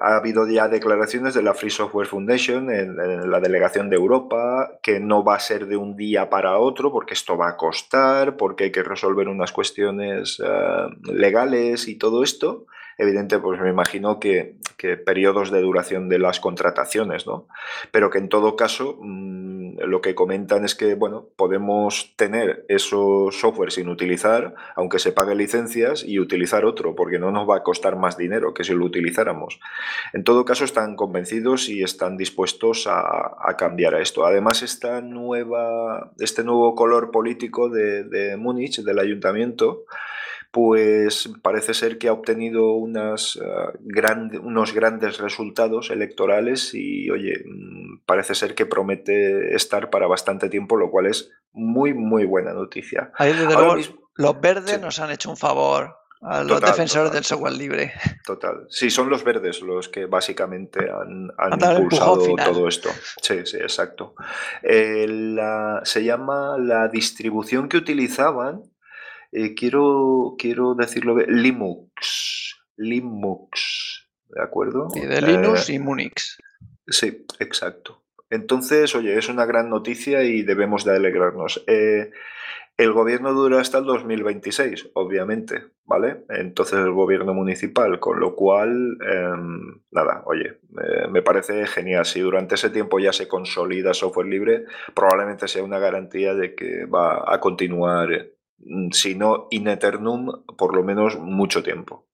ha habido ya declaraciones de la Free Software Foundation en, la delegación de Europa, que no va a ser de un día para otro, porque esto va a costar, porque hay que resolver unas cuestiones eh, legales y todo esto. Evidente, pues me imagino que, periodos de duración de las contrataciones, ¿no? Pero que en todo caso mm, lo que comentan es que, bueno, podemos tener esos software sin utilizar, aunque se pague licencias, y utilizar otro, porque no nos va a costar más dinero que si lo utilizáramos. En todo caso, están convencidos y están dispuestos a, cambiar a esto. Además, esta nueva, este nuevo color político de Múnich, del ayuntamiento, pues parece ser que ha obtenido unas, eh, unos grandes resultados electorales y, oye, mm, parece ser que promete estar para bastante tiempo, lo cual es muy, muy buena noticia. los verdes nos han hecho un favor a los defensores del software libre. Total. Sí, son los verdes los que básicamente han, impulsado todo esto. Sí, sí, exacto. Eh, se llama la distribución que utilizaban eh, quiero, quiero decirlo, Linux, Linux, ¿de acuerdo? Y de Linux eh, y Munix. Sí, exacto. Entonces, oye, es una gran noticia y debemos de alegrarnos. Eh, el gobierno dura hasta el 2026, obviamente, ¿vale? Entonces el gobierno municipal, con lo cual, em, nada, oye, me parece genial. Si durante ese tiempo ya se consolida software libre, probablemente sea una garantía de que va a continuar si no in eternum, por lo menos mucho tiempo.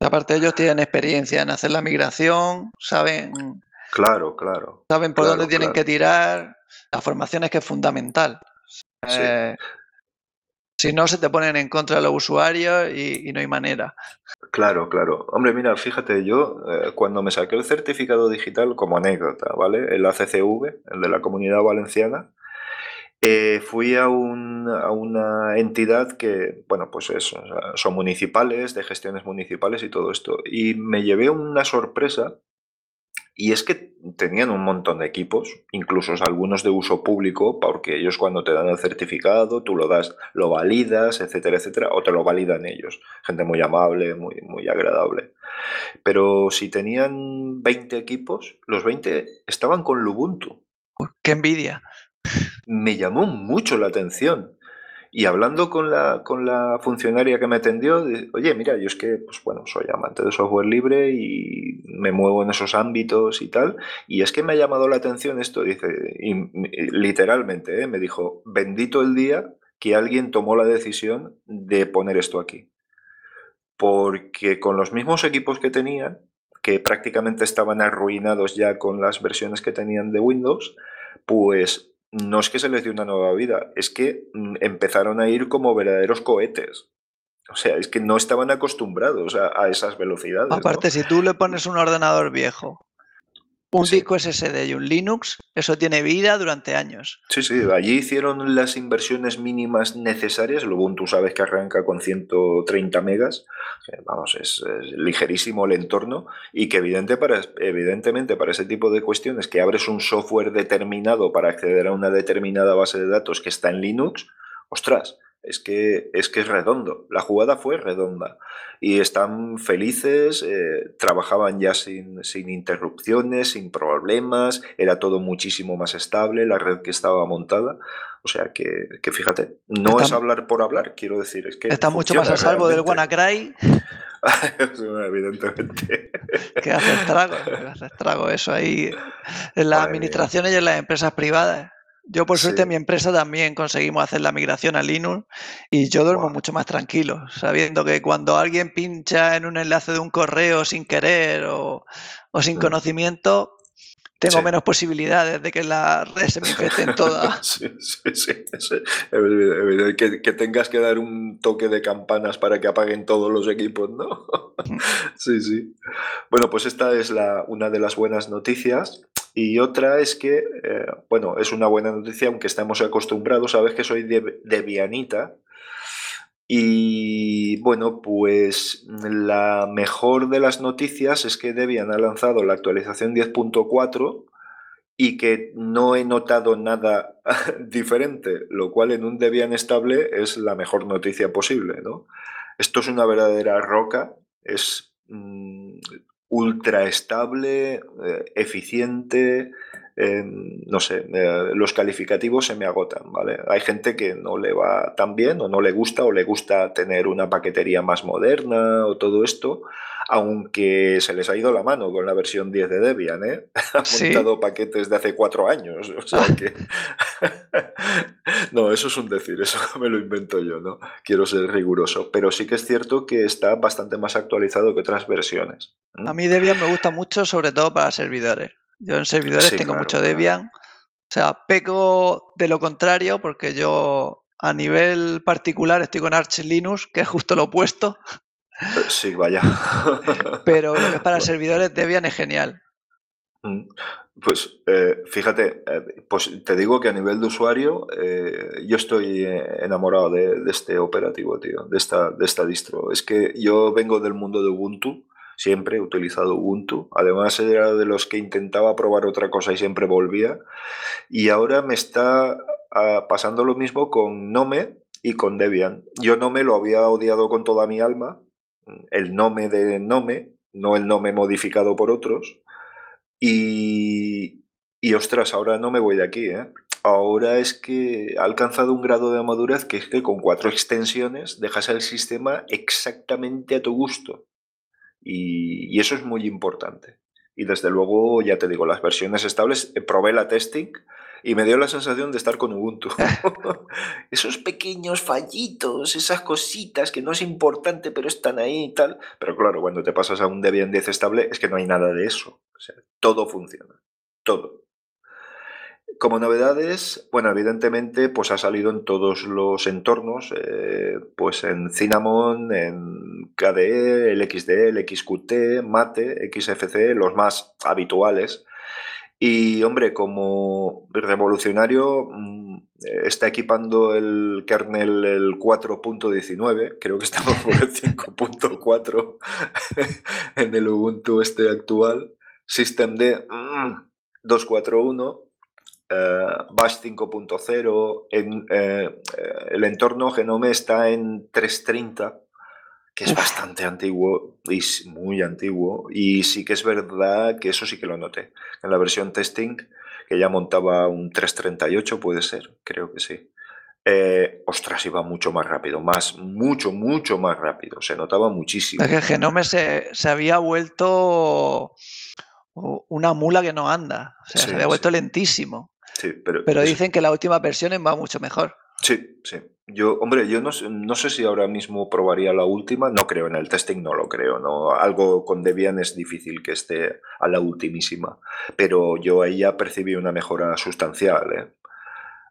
Aparte ellos tienen experiencia en hacer la migración, saben... Claro, claro. Saben por dónde tienen que tirar. La formación es que es fundamental. Eh, si no, se te ponen en contra de los usuarios y, no hay manera. Claro, claro. Hombre, mira, fíjate, yo eh, cuando me saqué el certificado digital como anécdota, ¿vale? El ACCV, el de la Comunidad Valenciana, eh, fui a, una entidad que, bueno, pues son municipales, de gestiones municipales y todo esto. Y me llevé una sorpresa y es que tenían un montón de equipos, incluso algunos de uso público, porque ellos cuando te dan el certificado, tú lo das, lo validas, etcétera, etcétera, o te lo validan ellos. Gente muy amable, muy, muy agradable. Pero si tenían 20 equipos, los 20 estaban con Lubuntu. ¡Qué envidia! Me llamó mucho la atención. Y hablando con la, con la funcionaria que me atendió, oye, mira, yo es que, pues bueno, soy amante de software libre y me muevo en esos ámbitos y tal. Y es que me ha llamado la atención esto, dice, y, literalmente, ¿eh? me dijo, bendito el día que alguien tomó la decisión de poner esto aquí. Porque con los mismos equipos que tenían, que prácticamente estaban arruinados ya con las versiones que tenían de Windows, pues no es que se les dio una nueva vida, es que mm, empezaron a ir como verdaderos cohetes. O sea, es que no estaban acostumbrados a, esas velocidades. Aparte, si tú le pones un ordenador viejo un disco SSD y un Linux, eso tiene vida durante años. Sí, sí, allí hicieron las inversiones mínimas necesarias. El Ubuntu sabes que arranca con 130 megas, vamos, es, ligerísimo el entorno y que evidente para, evidentemente para ese tipo de cuestiones que abres un software determinado para acceder a una determinada base de datos que está en Linux, ostras, es que, es que es redondo. La jugada fue redonda. Y están felices, eh, trabajaban ya sin, sin, interrupciones, sin problemas, era todo muchísimo más estable, la red que estaba montada. O sea que, que fíjate, no es hablar por hablar, quiero decir, es que. Está mucho más a salvo del WannaCry. Evidentemente. Que hace estrago, que hace estrago eso ahí en las administraciones y en las empresas privadas. Yo por suerte en mi empresa también conseguimos hacer la migración a Linux y yo duermo mucho más tranquilo, sabiendo que cuando alguien pincha en un enlace de un correo sin querer o, sin mm. conocimiento, tengo menos posibilidades de que la red se me infecten todas. sí, sí, sí, Que, que, tengas que dar un toque de campanas para que apaguen todos los equipos, ¿no? Sí, sí. Bueno, pues esta es la, una de las buenas noticias. Y otra es que, eh, bueno, es una buena noticia, aunque estamos acostumbrados, sabes que soy de, Vianita. Y bueno, pues la mejor de las noticias es que Debian ha lanzado la actualización 10.4 y que no he notado nada diferente, lo cual en un Debian estable es la mejor noticia posible, ¿no? Esto es una verdadera roca, es mm, ultra estable, eh, eficiente, no sé, eh, los calificativos se me agotan, ¿vale? Hay gente que no le va tan bien o no le gusta o le gusta tener una paquetería más moderna o todo esto, aunque se les ha ido la mano con la versión 10 de Debian, ¿eh? Han montado paquetes de hace cuatro años, o sea que... no, eso es un decir, eso me lo invento yo, ¿no? Quiero ser riguroso, pero sí que es cierto que está bastante más actualizado que otras versiones. A mí Debian me gusta mucho, sobre todo para servidores. Yo en servidores tengo mucho Debian. O sea, peco de lo contrario porque yo a nivel particular estoy con Arch Linux, que es justo lo opuesto. Sí, vaya. Pero lo que es para servidores Debian es genial. Mm. Pues eh, fíjate, eh, pues te digo que a nivel de usuario eh, yo estoy enamorado de, este operativo, tío, de esta, de esta distro. Es que yo vengo del mundo de Ubuntu, siempre he utilizado Ubuntu. Además era de los que intentaba probar otra cosa y siempre volvía. Y ahora me está ah, pasando lo mismo con Nome y con Debian. Yo Nome lo había odiado con toda mi alma el Nome de Nome, no el Nome modificado por otros. Y, y ostras, ahora no me voy de aquí, ¿eh? Ahora es que ha alcanzado un grado de madurez que es que con cuatro extensiones dejas el sistema exactamente a tu gusto. Y, y eso es muy importante. Y desde luego, ya te digo, las versiones estables, eh, probé la testing y me dio la sensación de estar con Ubuntu. Esos pequeños fallitos, esas cositas que no es importante pero están ahí y tal. Pero claro, cuando te pasas a un Debian 10 estable es que no hay nada de eso. O sea, todo funciona. Todo. Como novedades, bueno, evidentemente, pues ha salido en todos los entornos, eh, pues en Cinnamon, en KDE, el XDE, el XQT, Mate, XFC, los más habituales. Y hombre, como revolucionario, mm, está equipando el kernel el 4.19, creo que estamos por el 5.4 en el Ubuntu este actual, Systemd 241, mm, Bash 5.0, en, eh, el entorno Genome está en 330 que es bastante antiguo y muy antiguo. Y sí que es verdad que eso sí que lo noté. En la versión testing, que ya montaba un 338, puede ser, creo que sí. eh, ostras, iba mucho más rápido, más, mucho, mucho más rápido, se notaba muchísimo. Es que el Genome se, había vuelto una mula que no anda, o sea, se había vuelto lentísimo. Sí, pero, pero dicen que la última versión va mucho mejor. Sí, sí. Yo, hombre, yo no, no, sé si ahora mismo probaría la última, no creo, en el testing no lo creo, no. Algo con Debian es difícil que esté a la ultimísima, pero yo ahí ya percibí una mejora sustancial. ¿eh?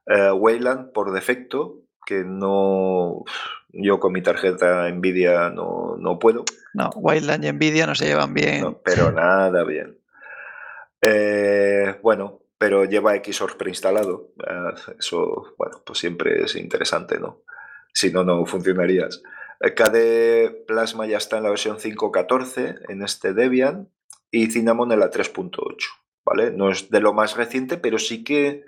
Eh, Wayland por defecto, que no. Yo con mi tarjeta Nvidia no, no puedo. No, Wayland y Nvidia no se llevan bien. pero nada bien. Eh, bueno, pero lleva Xorg preinstalado. Eh, eso, bueno, pues siempre es interesante, ¿no? Si no, no funcionarías. KDE Plasma ya está en la versión 5.14 en este Debian y Cinnamon en la 3.8, ¿vale? No es de lo más reciente, pero sí que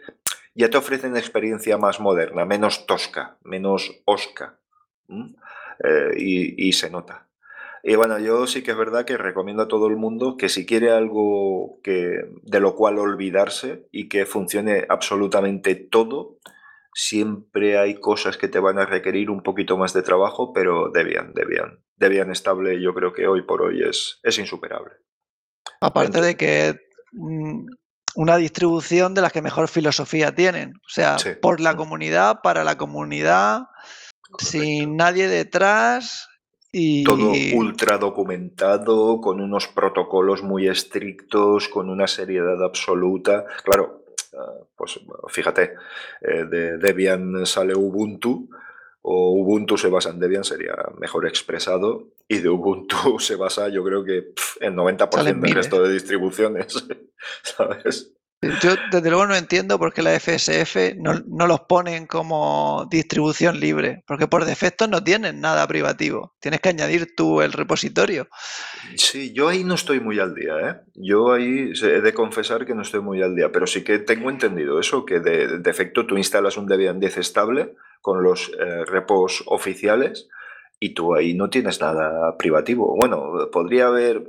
ya te ofrecen experiencia más moderna, menos tosca, menos osca. Eh, y, se nota. Y bueno, yo sí que es verdad que recomiendo a todo el mundo que si quiere algo que, de lo cual olvidarse y que funcione absolutamente todo, siempre hay cosas que te van a requerir un poquito más de trabajo, pero Debian, Debian. Debian estable yo creo que hoy por hoy es, es insuperable. Aparte de que mm, una distribución de las que mejor filosofía tienen. O sea, por la comunidad, para la comunidad, sin nadie detrás. Y... Todo ultra documentado, con unos protocolos muy estrictos, con una seriedad absoluta. Claro, ah, pues fíjate, eh, de Debian sale Ubuntu, o Ubuntu se basa en Debian, sería mejor expresado, y de Ubuntu se basa, yo creo que el 90% del resto de distribuciones, ¿sabes? Yo desde luego no entiendo por qué la FSF no, no, los ponen como distribución libre, porque por defecto no tienen nada privativo. Tienes que añadir tú el repositorio. Sí, yo ahí no estoy muy al día. ¿eh? Yo ahí he de confesar que no estoy muy al día, pero sí que tengo entendido eso, que de defecto tú instalas un Debian 10 estable con los eh, repos oficiales y tú ahí no tienes nada privativo. Bueno, podría haber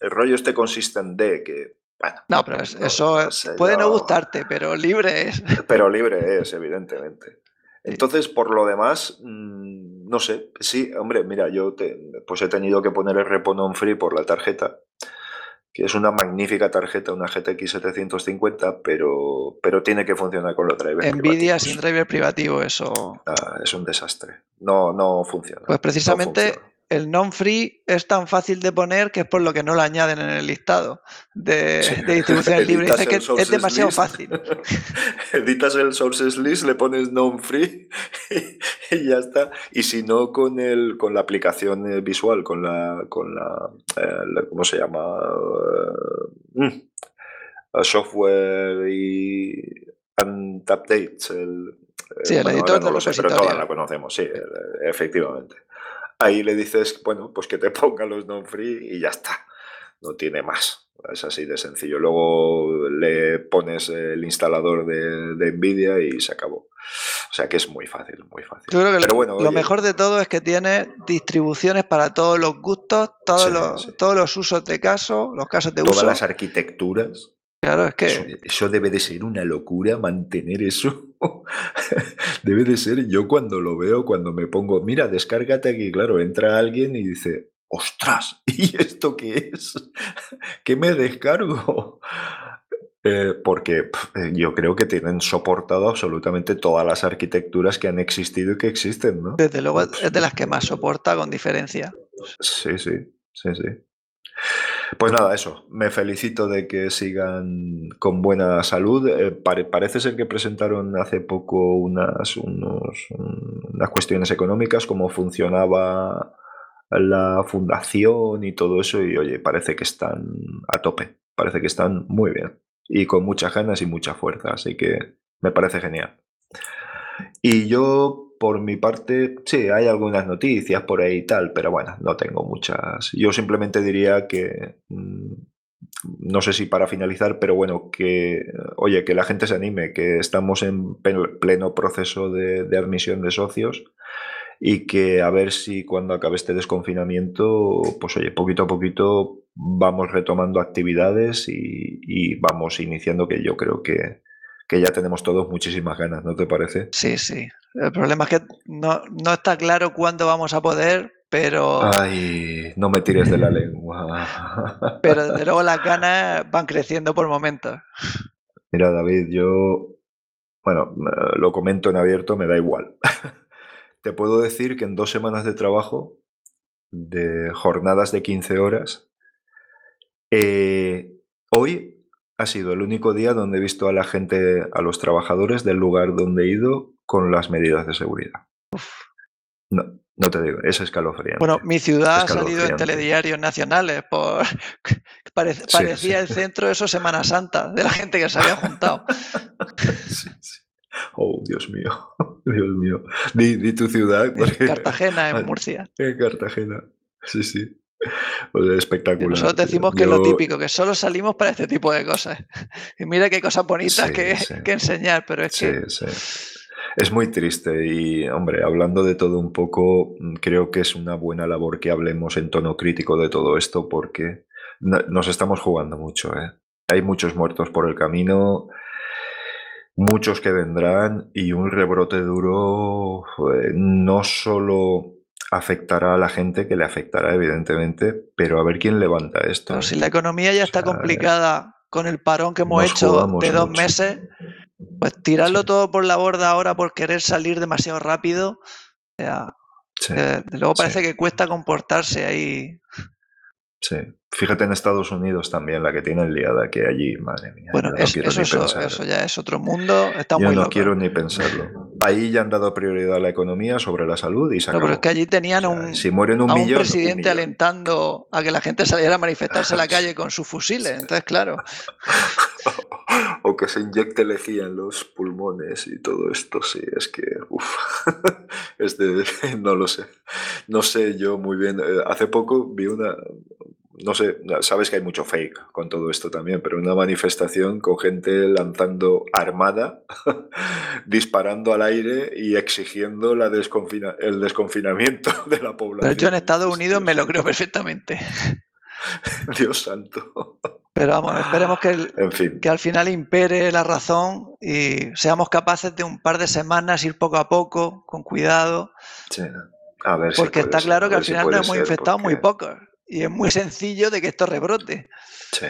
el rollo este consistente D que bueno, no, pero eso puede no gustarte, pero libre es. Pero libre es, evidentemente. Entonces, por lo demás, mm, no sé, sí, hombre, mira, yo pues he tenido que poner el repo non-free por la tarjeta, que es una magnífica tarjeta, una GTX 750, pero, pero tiene que funcionar con los drivers. Nvidia sin driver privativo, eso. Ah, es un desastre. No, no funciona. Pues precisamente el non-free es tan fácil de poner que es por lo que no lo añaden en el listado de, distribuciones libres. Dice que es demasiado fácil. Editas el sources list, le pones non-free y, ya está. Y si no, con el con la aplicación eh, visual, con la, con la, eh, ¿cómo se llama? Uh, software y and updates. El, sí, el editor de los sé, pero todas la conocemos, sí, efectivamente. Ahí le dices, bueno, pues que te ponga los non-free y ya está. No tiene más. Es así de sencillo. Luego le pones el instalador de, Nvidia y se acabó. O sea que es muy fácil, muy fácil. Yo creo que Pero lo, lo mejor de todo es que tiene distribuciones para todos los gustos, todos, los, todos los usos de caso, los casos de uso. Todas las arquitecturas. Claro, es que. Eso, debe de ser una locura mantener eso. debe de ser yo cuando lo veo, cuando me pongo, mira, descárgate aquí, claro, entra alguien y dice, ostras, ¿y esto qué es? ¿Qué me descargo? Eh, porque eh, yo creo que tienen soportado absolutamente todas las arquitecturas que han existido y que existen, ¿no? Desde luego es de las que más soporta con diferencia. Sí, sí, sí, sí. Pues nada, eso. Me felicito de que sigan con buena salud. Eh, parece ser que presentaron hace poco unas, unas cuestiones económicas, cómo funcionaba la fundación y todo eso. Y oye, parece que están a tope. Parece que están muy bien. Y con muchas ganas y mucha fuerza. Así que me parece genial. Y yo por mi parte, sí, hay algunas noticias por ahí y tal, pero bueno, no tengo muchas. Yo simplemente diría que, mm, no sé si para finalizar, pero bueno, que, oye, que la gente se anime, que estamos en pleno proceso de, admisión de socios y que a ver si cuando acabe este desconfinamiento, pues oye, poquito a poquito vamos retomando actividades y, y vamos iniciando que yo creo que, que ya tenemos todos muchísimas ganas, ¿no te parece? Sí, sí. El problema es que no, no está claro cuándo vamos a poder, pero... Ay, no me tires de la lengua. pero desde luego las ganas van creciendo por momentos. Mira, David, yo, bueno, lo comento en abierto, me da igual. Te puedo decir que en dos semanas de trabajo, de jornadas de 15 horas, eh, hoy ha sido el único día donde he visto a la gente, a los trabajadores del lugar donde he ido con las medidas de seguridad. No, no te digo, es escalofriante. Bueno, mi ciudad ha salido en telediarios nacionales por parecía el centro de eso Semana Santa, de la gente que se había juntado. sí, sí. Oh, Dios mío, Dios mío. Di, tu ciudad. Cartagena, en Murcia. En Cartagena, sí, sí. Pues espectacular. nosotros decimos que es lo típico, que solo salimos para este tipo de cosas. Y mira qué cosas bonitas que, que, enseñar, pero es que... Es muy triste y, hombre, hablando de todo un poco, creo que es una buena labor que hablemos en tono crítico de todo esto porque nos estamos jugando mucho. ¿eh? Hay muchos muertos por el camino muchos que vendrán y un rebrote duro eh, no solo afectará a la gente, que le afectará evidentemente, pero a ver quién levanta esto. si la economía ya está complicada con el parón que hemos hecho de dos meses, pues tirarlo todo por la borda ahora por querer salir demasiado rápido, luego parece que cuesta comportarse ahí. Sí. Fíjate en Estados Unidos también, la que tiene el liada que allí, madre mía. Bueno, eso, eso, ya es otro mundo. Está yo no quiero ni pensarlo. Ahí ya han dado prioridad a la economía sobre la salud y se No, pero es que allí tenían un, si mueren un, millón, presidente alentando a que la gente saliera a manifestarse en la calle con sus fusiles. Entonces, claro. que se inyecte lejía en los pulmones y todo esto, sí, es que, uff, no lo sé. No sé yo muy bien. Eh, hace poco vi una, no sé, sabes que hay mucho fake con todo esto también, pero una manifestación con gente lanzando armada, disparando al aire y exigiendo la el desconfinamiento de la población. Pero yo en Estados Unidos me lo creo perfectamente. Dios santo. Pero vamos, esperemos que, que al final impere la razón y seamos capaces de un par de semanas ir poco a poco, con cuidado. Sí. A ver porque está claro que al final nos hemos infectado muy pocos y es muy sencillo de que esto rebrote. Sí,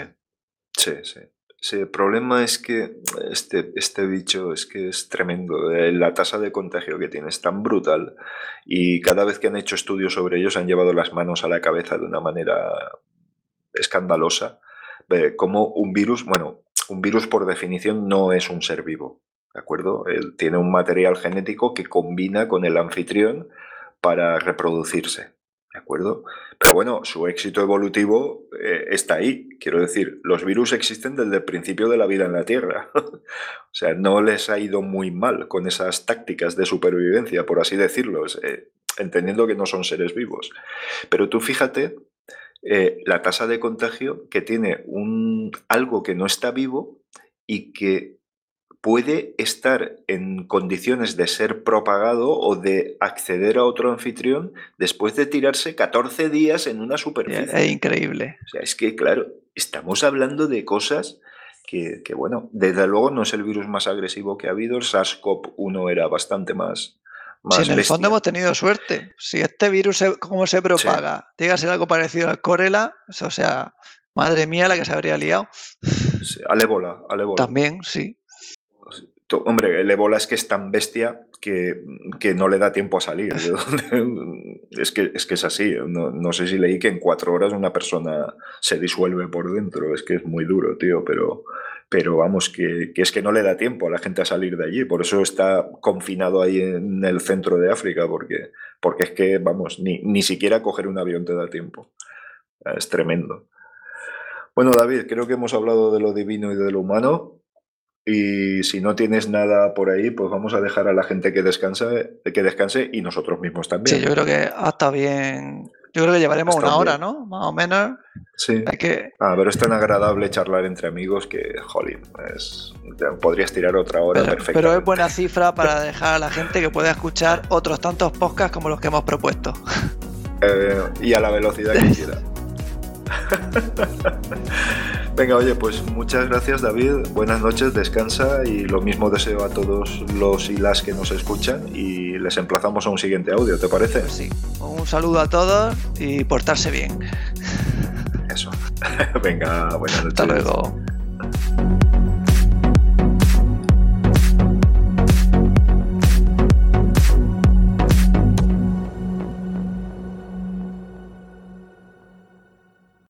sí, sí. Sí, el problema es que este, este bicho es que es tremendo. Eh, la tasa de contagio que tiene es tan brutal y cada vez que han hecho estudios sobre ellos han llevado las manos a la cabeza de una manera escandalosa. Como un virus, bueno, un virus por definición no es un ser vivo, ¿de acuerdo? Él tiene un material genético que combina con el anfitrión para reproducirse. ¿De acuerdo? Pero bueno, su éxito evolutivo eh, está ahí. Quiero decir, los virus existen desde el principio de la vida en la Tierra. o sea, no les ha ido muy mal con esas tácticas de supervivencia, por así decirlo, eh, entendiendo que no son seres vivos. Pero tú fíjate eh, la tasa de contagio que tiene un, algo que no está vivo y que puede estar en condiciones de ser propagado o de acceder a otro anfitrión después de tirarse 14 días en una superficie. Es increíble. O sea, es que, claro, estamos hablando de cosas que, bueno, desde luego no es el virus más agresivo que ha habido. El SARS-CoV-1 era bastante más. Más en el fondo hemos tenido suerte. Si este virus, ¿cómo se propaga? Llega a ser algo parecido al Corela, o sea, madre mía la que se habría liado. al ébola, al ébola. También, sí. Hombre, el ébola es que es tan bestia que, no le da tiempo a salir. es, que, es que es así. No, sé si leí que en cuatro horas una persona se disuelve por dentro. Es que es muy duro, tío. Pero, pero vamos, que, es que no le da tiempo a la gente a salir de allí. Por eso está confinado ahí en el centro de África, porque, porque es que, vamos, ni, ni siquiera coger un avión te da tiempo. Es tremendo. Bueno, David, creo que hemos hablado de lo divino y de lo humano. Y si no tienes nada por ahí, pues vamos a dejar a la gente que descanse, que descanse y nosotros mismos también. Sí, yo creo que hasta bien. Yo creo que llevaremos una hora, ¿no? Más o menos. Sí. que... Ah, pero es tan agradable charlar entre amigos que, jolín, es... podrías tirar otra hora pero, Pero es buena cifra para dejar a la gente que pueda escuchar otros tantos podcasts como los que hemos propuesto. Eh, y a la velocidad que quiera. Venga, oye, pues muchas gracias David, buenas noches, descansa y lo mismo deseo a todos los y las que nos escuchan y les emplazamos a un siguiente audio, ¿te parece? Pues sí, un saludo a todos y portarse bien. Eso. Venga, buenas noches. Hasta luego.